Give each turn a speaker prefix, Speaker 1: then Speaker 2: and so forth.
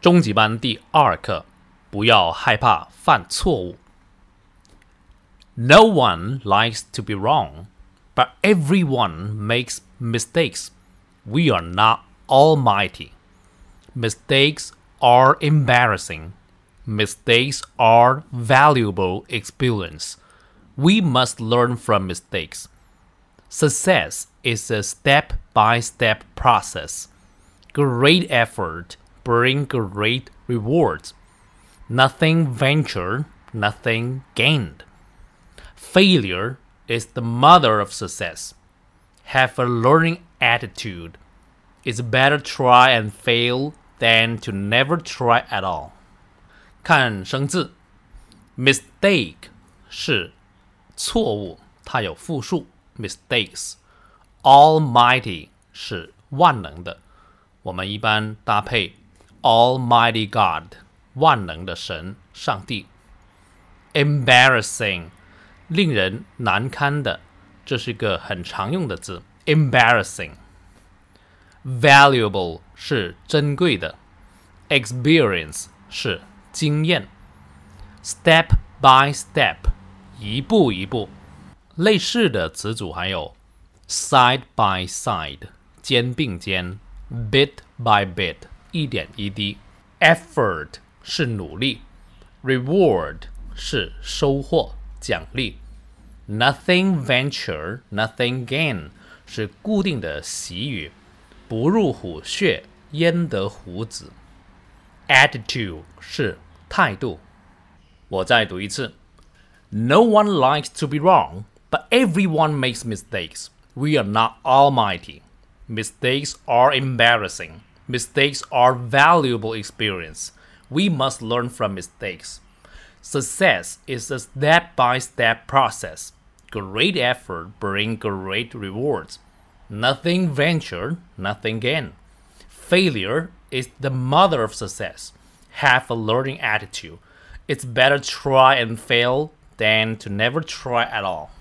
Speaker 1: 中级班第二课，不要害怕犯错误。No one likes to be wrong, but everyone makes mistakes. We are not almighty. Mistakes are embarrassing. Mistakes are valuable experience. We must learn from mistakes. Success is a step by step process. Great effort bring great rewards. Nothing ventured, nothing gained. Failure is the mother of success. Have a learning attitude. It's better try and fail than to never try at all. 看生字，mistake 是错误，它有复数 mistakes。Almighty 是万能的，我们一般搭配 Almighty God 万能的神上帝。Embarrassing 令人难堪的，这是一个很常用的字。Embarrassing。Valuable 是珍贵的，Experience 是经验，Step by step 一步一步。类似的词组还有 side by side 肩并肩，bit by bit 一点一滴，effort 是努力，reward 是收获奖励，nothing venture nothing gain 是固定的习语，不入虎穴焉得虎子，attitude 是态度。我再读一次，No one likes to be wrong, but everyone makes mistakes. We are not almighty. Mistakes are embarrassing. Mistakes are valuable experience. We must learn from mistakes. Success is a step by step process. Great effort brings great rewards. Nothing ventured, nothing gained. Failure is the mother of success. Have a learning attitude. It's better try and fail than to never try at all.